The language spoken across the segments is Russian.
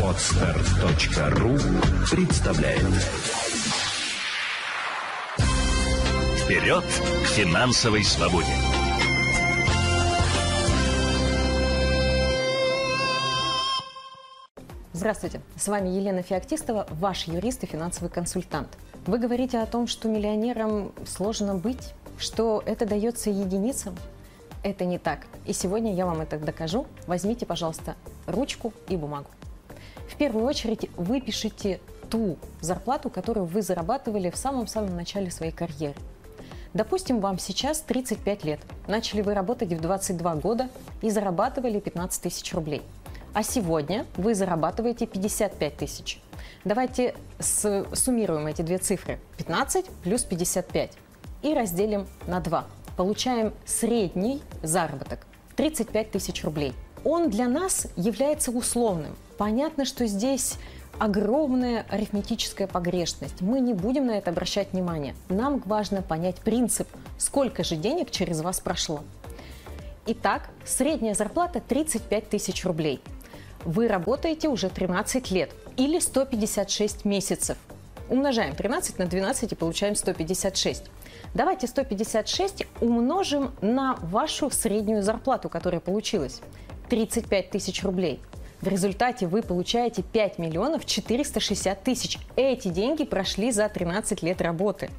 Отстар.ру представляет Вперед к финансовой свободе! Здравствуйте, с вами Елена Феоктистова, ваш юрист и финансовый консультант. Вы говорите о том, что миллионерам сложно быть, что это дается единицам. Это не так. И сегодня я вам это докажу. Возьмите, пожалуйста, ручку и бумагу. В первую очередь вы пишите ту зарплату, которую вы зарабатывали в самом-самом начале своей карьеры. Допустим, вам сейчас 35 лет. Начали вы работать в 22 года и зарабатывали 15 тысяч рублей. А сегодня вы зарабатываете 55 тысяч. Давайте суммируем эти две цифры. 15 плюс 55 и разделим на 2. Получаем средний заработок 35 тысяч рублей. Он для нас является условным. Понятно, что здесь огромная арифметическая погрешность. Мы не будем на это обращать внимание. Нам важно понять принцип, сколько же денег через вас прошло. Итак, средняя зарплата 35 тысяч рублей. Вы работаете уже 13 лет или 156 месяцев. Умножаем 13 на 12 и получаем 156. Давайте 156 умножим на вашу среднюю зарплату, которая получилась. 35 тысяч рублей. В результате вы получаете 5 миллионов 460 тысяч. Эти деньги прошли за 13 лет работы.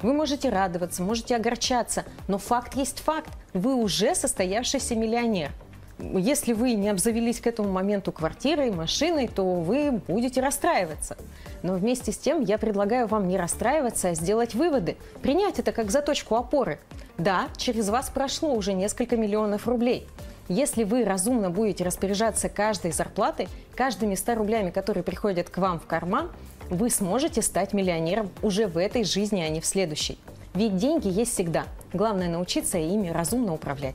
Вы можете радоваться, можете огорчаться, но факт есть факт. Вы уже состоявшийся миллионер. Если вы не обзавелись к этому моменту квартирой, машиной, то вы будете расстраиваться. Но вместе с тем я предлагаю вам не расстраиваться, а сделать выводы, принять это как заточку опоры. Да, через вас прошло уже несколько миллионов рублей – если вы разумно будете распоряжаться каждой зарплатой, каждыми 100 рублями, которые приходят к вам в карман, вы сможете стать миллионером уже в этой жизни, а не в следующей. Ведь деньги есть всегда. Главное научиться ими разумно управлять.